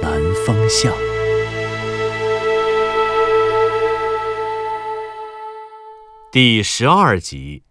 南风巷》第十二集。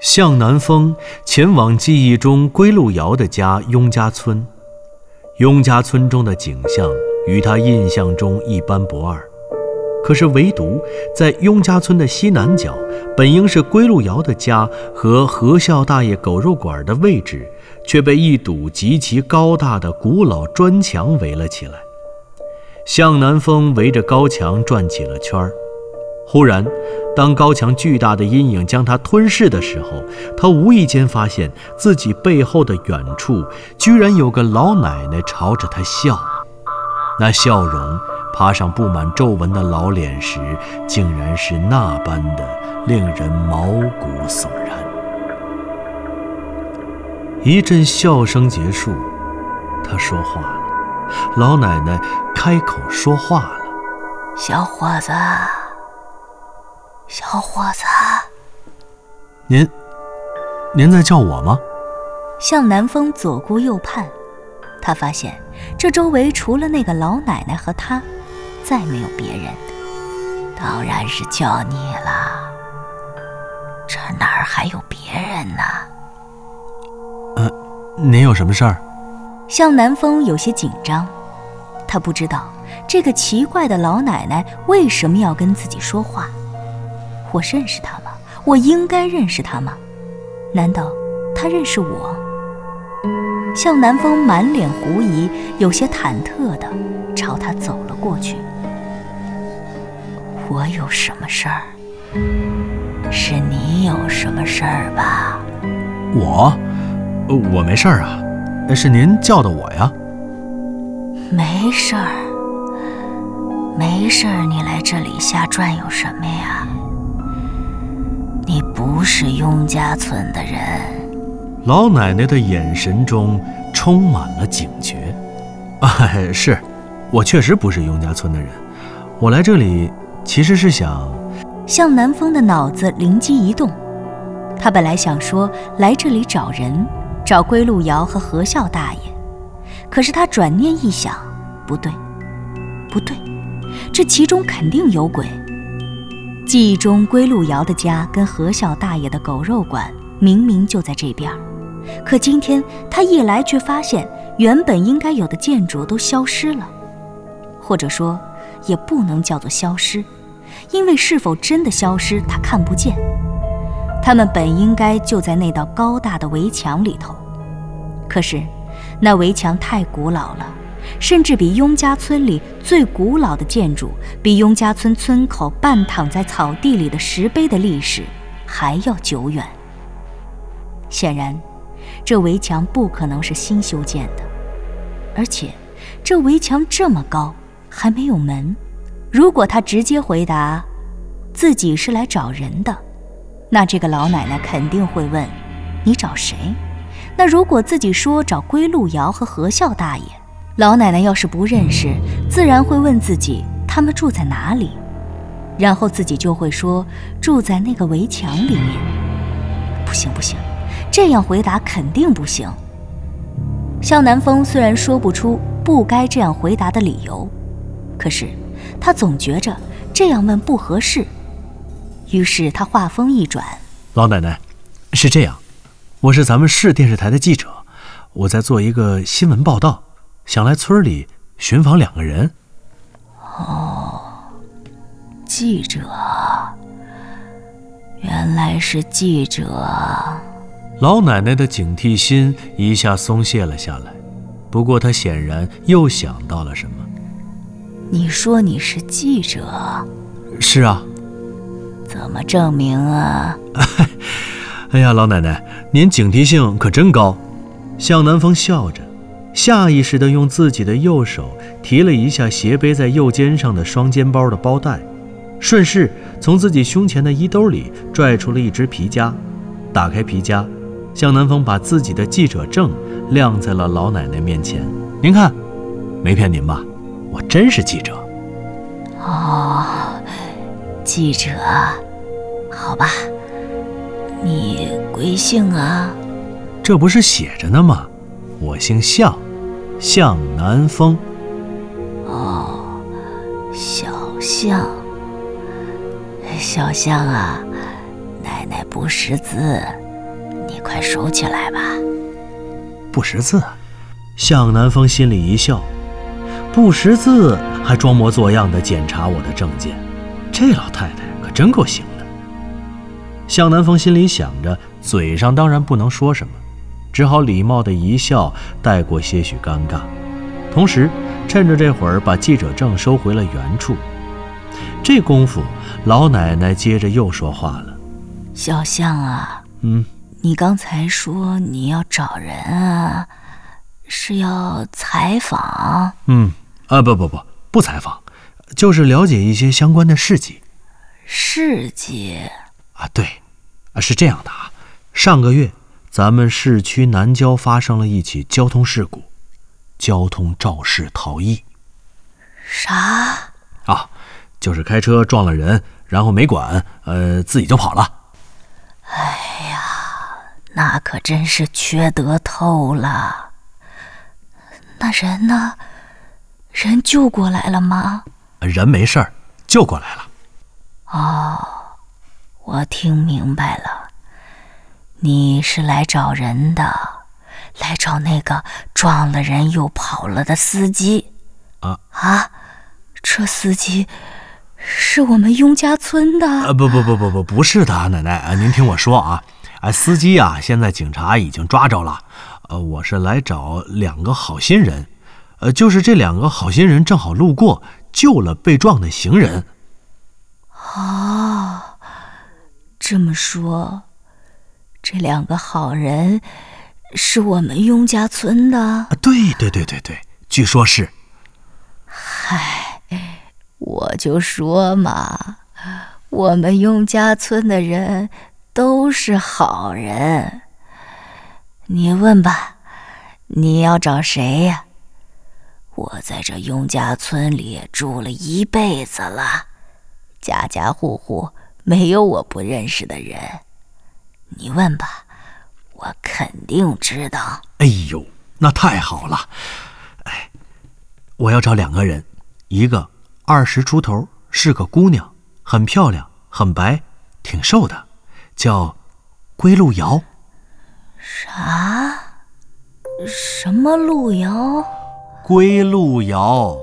向南风前往记忆中归路遥的家雍家村，雍家村中的景象与他印象中一般不二，可是唯独在雍家村的西南角，本应是归路遥的家和何孝大爷狗肉馆的位置，却被一堵极其高大的古老砖墙围了起来。向南风围着高墙转起了圈儿。忽然，当高墙巨大的阴影将他吞噬的时候，他无意间发现自己背后的远处，居然有个老奶奶朝着他笑。那笑容爬上布满皱纹的老脸时，竟然是那般的令人毛骨悚然。一阵笑声结束，他说话了，老奶奶开口说话了。小伙子，小伙子，您，您在叫我吗？向南风左顾右盼，他发现这周围除了那个老奶奶和他，再没有别人。当然是叫你了，这哪儿还有别人呢？呃您有什么事儿？向南风有些紧张，他不知道这个奇怪的老奶奶为什么要跟自己说话。我认识她吗？我应该认识她吗？难道她认识我？向南风满脸狐疑，有些忐忑的朝他走了过去。我有什么事儿？是你有什么事儿吧？我，呃我没事儿啊，是您叫的我呀。没事儿，没事儿，你来这里瞎转悠什么呀？你不是雍家村的人，老奶奶的眼神中充满了警觉。啊，是，我确实不是雍家村的人。我来这里其实是想，向南风的脑子灵机一动，他本来想说来这里找人，找归路遥和何笑大爷，可是他转念一想，不对，不对，这其中肯定有鬼。记忆中归路遥的家跟何笑大爷的狗肉馆明明就在这边，可今天他一来却发现原本应该有的建筑都消失了，或者说也不能叫做消失。因为是否真的消失，他看不见。他们本应该就在那道高大的围墙里头，可是那围墙太古老了，甚至比雍家村里最古老的建筑，比雍家村村口半躺在草地里的石碑的历史还要久远。显然，这围墙不可能是新修建的，而且这围墙这么高，还没有门。如果他直接回答自己是来找人的，那这个老奶奶肯定会问：“你找谁？”那如果自己说找归路遥和何孝大爷，老奶奶要是不认识，自然会问自己他们住在哪里，然后自己就会说住在那个围墙里面。不行不行，这样回答肯定不行。向南风虽然说不出不该这样回答的理由，可是。他总觉着这样问不合适，于是他话锋一转：“老奶奶，是这样，我是咱们市电视台的记者，我在做一个新闻报道，想来村里寻访两个人。”哦，记者，原来是记者。老奶奶的警惕心一下松懈了下来，不过她显然又想到了什么。你说你是记者？是啊。怎么证明啊？哎呀，老奶奶，您警惕性可真高。向南风笑着，下意识地用自己的右手提了一下斜背在右肩上的双肩包的包带，顺势从自己胸前的衣兜里拽出了一只皮夹，打开皮夹，向南风把自己的记者证亮在了老奶奶面前。您看，没骗您吧？我真是记者。哦，记者，好吧。你贵姓啊？这不是写着呢吗？我姓向，向南风。哦，小向，小向啊，奶奶不识字，你快收起来吧。不识字，向南风心里一笑，不识字还装模作样的检查我的证件，这老太太可真够行的。向南风心里想着，嘴上当然不能说什么，只好礼貌的一笑，带过些许尴尬。同时，趁着这会儿把记者证收回了原处。这功夫，老奶奶接着又说话了：“小向啊，嗯，你刚才说你要找人啊，是要采访？嗯，啊，不不不，不采访，就是了解一些相关的事迹。事迹啊，对。”啊，是这样的啊，上个月咱们市区南郊发生了一起交通事故，交通肇事逃逸。啥？啊，就是开车撞了人，然后没管，呃，自己就跑了。哎呀，那可真是缺德透了。那人呢？人救过来了吗？人没事儿，救过来了。哦。我听明白了，你是来找人的，来找那个撞了人又跑了的司机。啊啊，这司机是我们雍家村的。呃，不不不不不，不是的，奶奶，您听我说啊，哎，司机啊，现在警察已经抓着了。呃，我是来找两个好心人，呃，就是这两个好心人正好路过，救了被撞的行人。哦。这么说，这两个好人是我们雍家村的？对对对对对，据说是。嗨，我就说嘛，我们雍家村的人都是好人。你问吧，你要找谁呀？我在这雍家村里住了一辈子了，家家户户。没有我不认识的人，你问吧，我肯定知道。哎呦，那太好了！哎，我要找两个人，一个二十出头，是个姑娘，很漂亮，很白，挺瘦的，叫归路遥。啥？什么路遥？归路遥。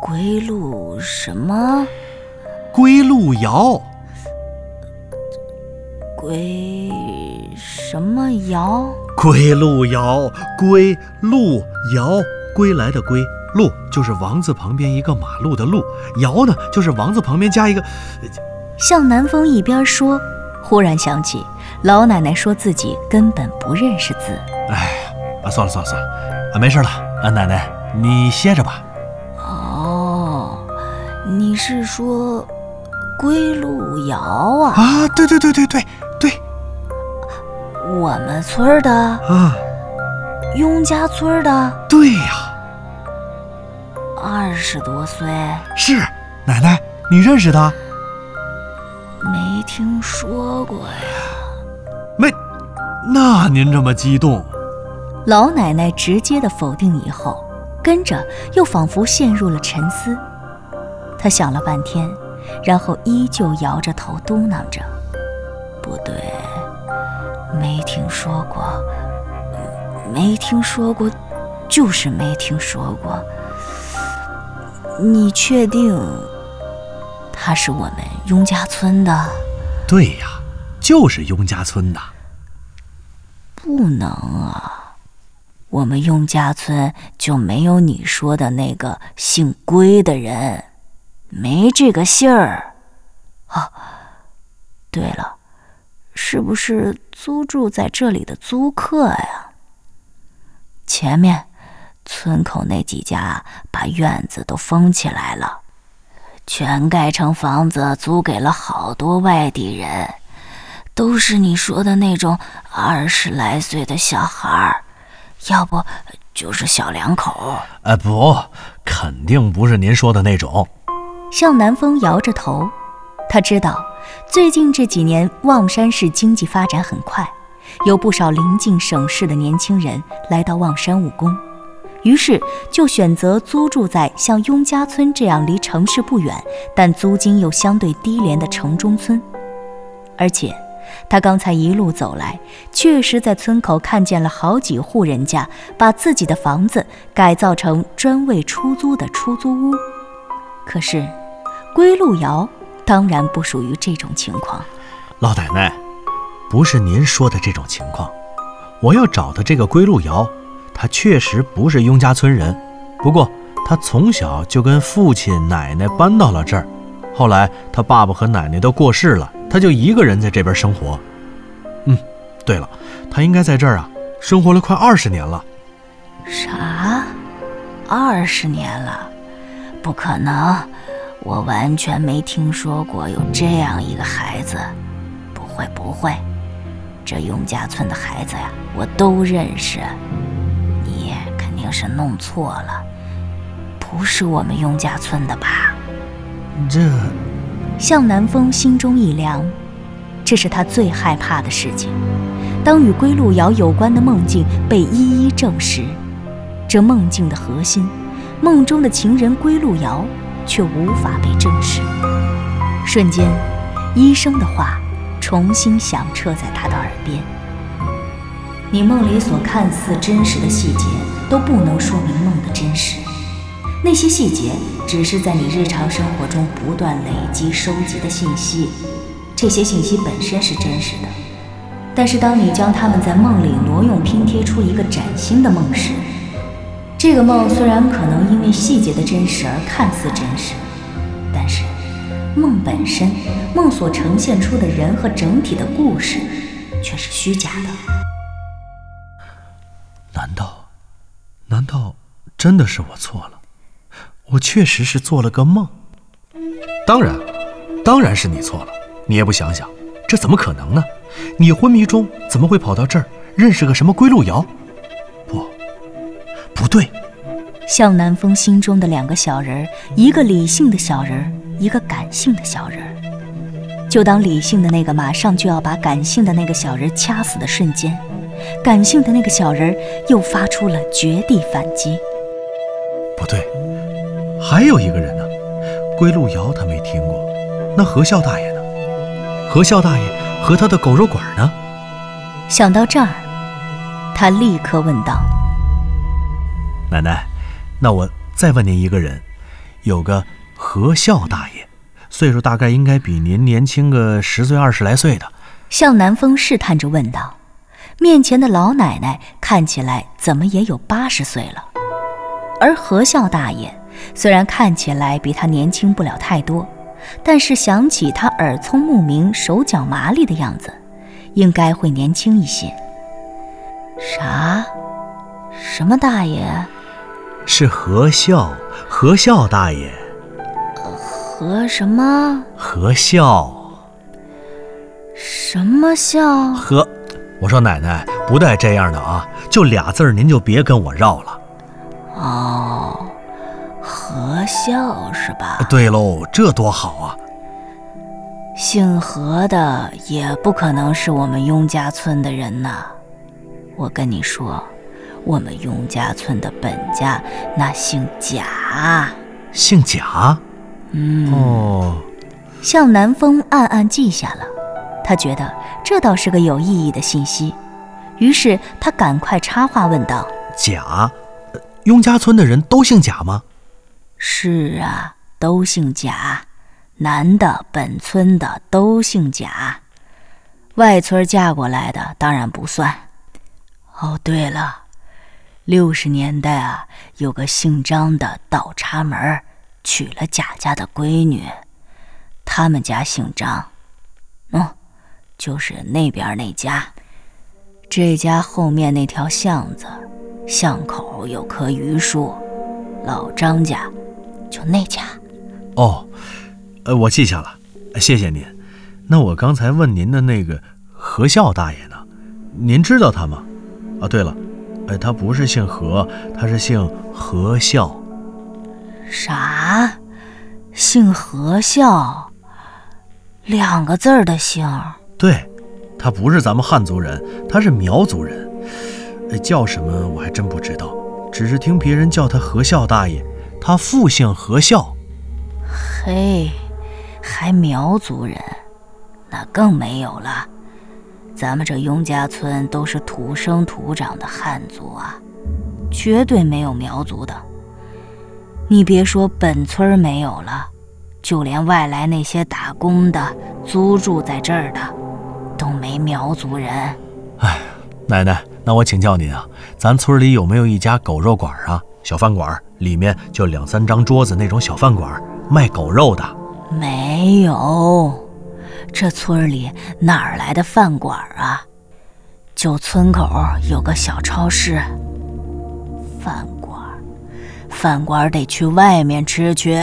归路什么？归路遥，归什么遥？归路遥，归路遥，归来的归，路就是王字旁边一个马路的路，遥呢就是王字旁边加一个。向南风一边说，忽然想起老奶奶说自己根本不认识字。哎，啊，算了算了算了，啊，没事了，啊，奶奶你歇着吧。哦，你是说？归路遥啊！啊，对对对对对对，我们村的啊，雍家村的，对呀，二十多岁，是奶奶，你认识他？没听说过呀，没，那您这么激动？老奶奶直接的否定以后，跟着又仿佛陷入了沉思，她想了半天。然后依旧摇着头嘟囔着：“不对，没听说过，没听说过，就是没听说过。你确定他是我们雍家村的？”“对呀，就是雍家村的。”“不能啊，我们雍家村就没有你说的那个姓归的人。”没这个信儿，哦，对了，是不是租住在这里的租客呀？前面村口那几家把院子都封起来了，全盖成房子，租给了好多外地人，都是你说的那种二十来岁的小孩儿，要不就是小两口。呃，不，肯定不是您说的那种。向南风摇着头，他知道。最近这几年，望山市经济发展很快，有不少临近省市的年轻人来到望山务工，于是就选择租住在像雍家村这样离城市不远，但租金又相对低廉的城中村。而且，他刚才一路走来，确实在村口看见了好几户人家把自己的房子改造成专为出租的出租屋。可是，归路遥。当然不属于这种情况，老奶奶，不是您说的这种情况。我要找的这个归路遥，他确实不是雍家村人，不过他从小就跟父亲、奶奶搬到了这儿，后来他爸爸和奶奶都过世了，他就一个人在这边生活。嗯，对了，他应该在这儿啊，生活了快二十年了。啥？二十年了？不可能。我完全没听说过有这样一个孩子，不会不会，这雍家村的孩子呀，我都认识。你肯定是弄错了，不是我们雍家村的吧？这，向南风心中一凉，这是他最害怕的事情。当与归路遥有关的梦境被一一证实，这梦境的核心，梦中的情人归路遥。却无法被证实。瞬间，医生的话重新响彻在他的耳边：“你梦里所看似真实的细节，都不能说明梦的真实。那些细节只是在你日常生活中不断累积收集的信息，这些信息本身是真实的。但是，当你将它们在梦里挪用拼贴出一个崭新的梦时，这个梦虽然可能因为细节的真实而看似真实，但是梦本身，梦所呈现出的人和整体的故事，却是虚假的。难道，难道真的是我错了？我确实是做了个梦。当然，当然是你错了。你也不想想，这怎么可能呢？你昏迷中怎么会跑到这儿，认识个什么归路遥？不不对，向南风心中的两个小人儿，一个理性的小人儿，一个感性的小人儿。就当理性的那个马上就要把感性的那个小人掐死的瞬间，感性的那个小人儿又发出了绝地反击。不对，还有一个人呢，归路遥他没听过，那何孝大爷呢？何孝大爷和他的狗肉馆呢？想到这儿，他立刻问道。奶奶，那我再问您一个人，有个何孝大爷，岁数大概应该比您年轻个十岁二十来岁的。向南风试探着问道：“面前的老奶奶看起来怎么也有八十岁了，而何孝大爷虽然看起来比他年轻不了太多，但是想起他耳聪目明、手脚麻利的样子，应该会年轻一些。”啥？什么大爷？是何笑，何笑大爷。何什么？何笑。什么孝？何，我说奶奶不带这样的啊，就俩字儿，您就别跟我绕了。哦，何孝是吧？对喽，这多好啊！姓何的也不可能是我们雍家村的人呐，我跟你说。我们雍家村的本家那姓贾，姓贾。嗯哦，向南风暗暗记下了，他觉得这倒是个有意义的信息，于是他赶快插话问道：“贾，雍家村的人都姓贾吗？”“是啊，都姓贾，男的本村的都姓贾，外村嫁过来的当然不算。”哦，对了。六十年代啊，有个姓张的倒插门娶了贾家的闺女，他们家姓张，嗯，就是那边那家。这家后面那条巷子，巷口有棵榆树，老张家就那家。哦，呃，我记下了，谢谢您。那我刚才问您的那个何孝大爷呢？您知道他吗？啊，对了，哎，他不是姓何，他是姓何孝。啥？姓何孝？两个字儿的姓？对，他不是咱们汉族人，他是苗族人。叫什么我还真不知道，只是听别人叫他何孝大爷。他父姓何孝。嘿，还苗族人？那更没有了，咱们这雍家村都是土生土长的汉族啊，绝对没有苗族的。你别说本村没有了，就连外来那些打工的、租住在这儿的，都没苗族人。哎，奶奶，那我请教您啊，咱村里有没有一家狗肉馆啊？小饭馆，里面就两三张桌子那种小饭馆，卖狗肉的？没有。这村里哪儿来的饭馆啊？就村口有个小超市。饭馆，饭馆得去外面吃去。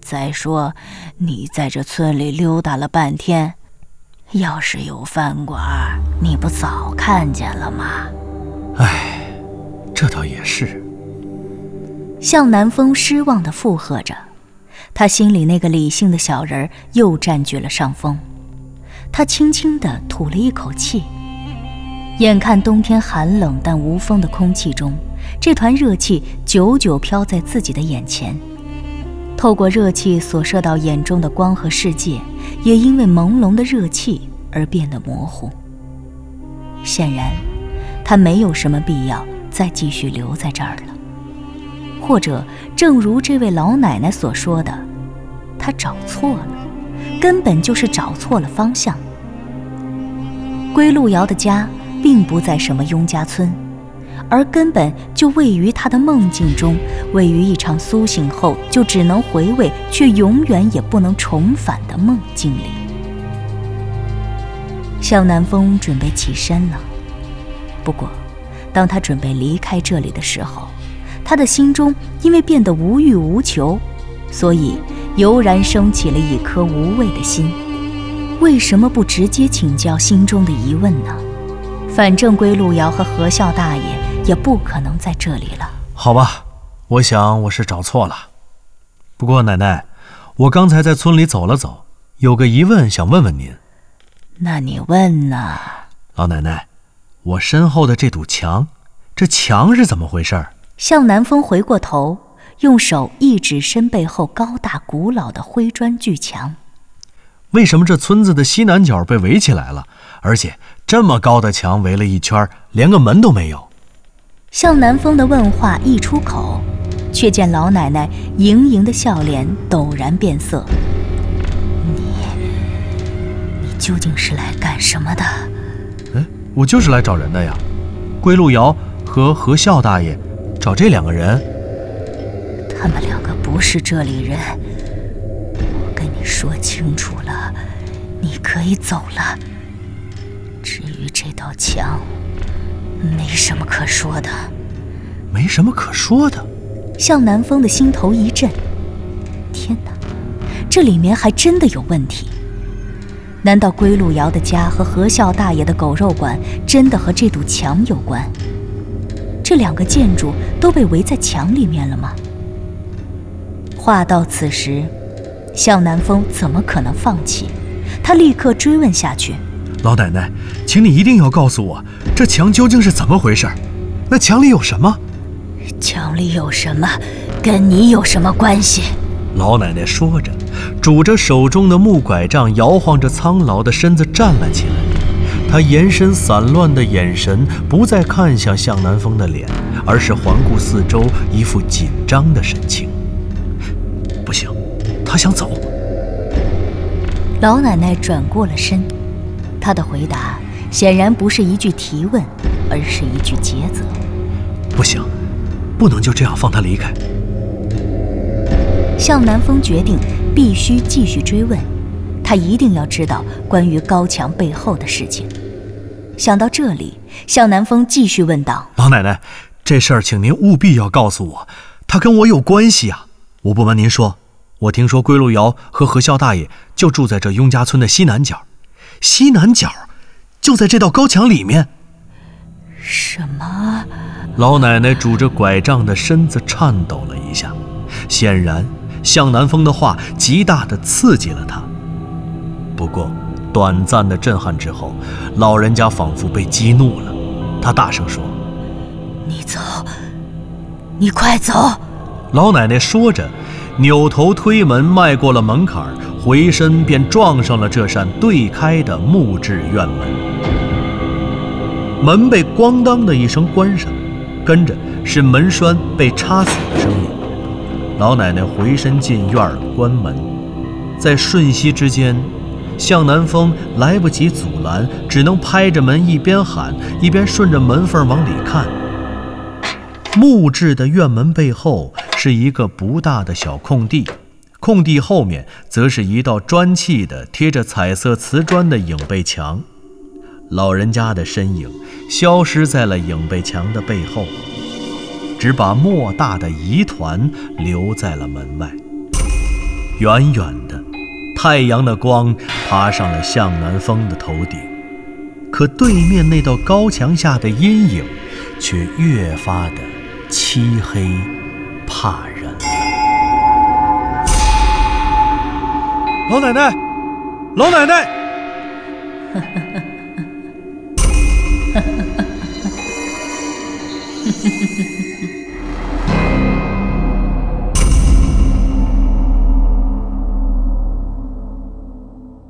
再说，你在这村里溜达了半天，要是有饭馆，你不早看见了吗？唉，这倒也是。向南风失望地附和着。他心里那个理性的小人又占据了上风，他轻轻地吐了一口气。眼看冬天寒冷但无风的空气中，这团热气久久飘在自己的眼前。透过热气所射到眼中的光和世界，也因为朦胧的热气而变得模糊。显然，他没有什么必要再继续留在这儿了。或者，正如这位老奶奶所说的。他找错了，根本就是找错了方向。归路遥的家并不在什么雍家村，而根本就位于他的梦境中，位于一场苏醒后就只能回味却永远也不能重返的梦境里。向南风准备起身了，不过，当他准备离开这里的时候，他的心中因为变得无欲无求，所以。油然升起了一颗无畏的心，为什么不直接请教心中的疑问呢？反正归路遥和何孝大爷也不可能在这里了。好吧，我想我是找错了。不过奶奶，我刚才在村里走了走，有个疑问想问问您。那你问呢？老奶奶，我身后的这堵墙，这墙是怎么回事？向南风回过头。用手一指身背后高大古老的灰砖巨墙。为什么这村子的西南角被围起来了？而且这么高的墙围了一圈，连个门都没有。向南风的问话一出口，却见老奶奶盈盈的笑脸陡然变色。你，你究竟是来干什么的？哎，我就是来找人的呀。归路遥和何孝大爷，找这两个人。他们两个不是这里人，我跟你说清楚了，你可以走了。至于这道墙，没什么可说的。没什么可说的。向南风的心头一震，天哪，这里面还真的有问题。难道归路遥的家和何孝大爷的狗肉馆真的和这堵墙有关？这两个建筑都被围在墙里面了吗？话到此时，向南风怎么可能放弃？他立刻追问下去：“老奶奶，请你一定要告诉我，这墙究竟是怎么回事？那墙里有什么？墙里有什么，跟你有什么关系？”老奶奶说着，拄着手中的木拐杖，摇晃着苍老的身子站了起来。他延伸散乱的眼神不再看向向南风的脸，而是环顾四周，一副紧张的神情。不行，他想走。老奶奶转过了身，她的回答显然不是一句提问，而是一句诘责。不行，不能就这样放他离开。向南风决定必须继续追问，他一定要知道关于高墙背后的事情。想到这里，向南风继续问道：“老奶奶，这事儿请您务必要告诉我，他跟我有关系啊！我不瞒您说，我听说归路遥和何孝大爷就住在这雍家村的西南角，西南角就在这道高墙里面。”什么？老奶奶拄着拐杖的身子颤抖了一下，显然向南风的话极大的刺激了他。不过，短暂的震撼之后，老人家仿佛被激怒了，他大声说：“你走，你快走！”老奶奶说着，扭头推门，迈过了门槛，回身便撞上了这扇对开的木质院门。门被咣当的一声关上，跟着是门栓被插死的声音。老奶奶回身进院关门，在瞬息之间，向南风来不及阻拦，只能拍着门一边喊一边顺着门缝往里看。木质的院门背后是一个不大的小空地，空地后面则是一道砖砌的贴着彩色瓷砖的影背墙。老人家的身影消失在了影背墙的背后，只把莫大的疑团留在了门外。远远的，太阳的光爬上了向南风的头顶，可对面那道高墙下的阴影却越发的漆黑怕人。老奶奶，老奶奶！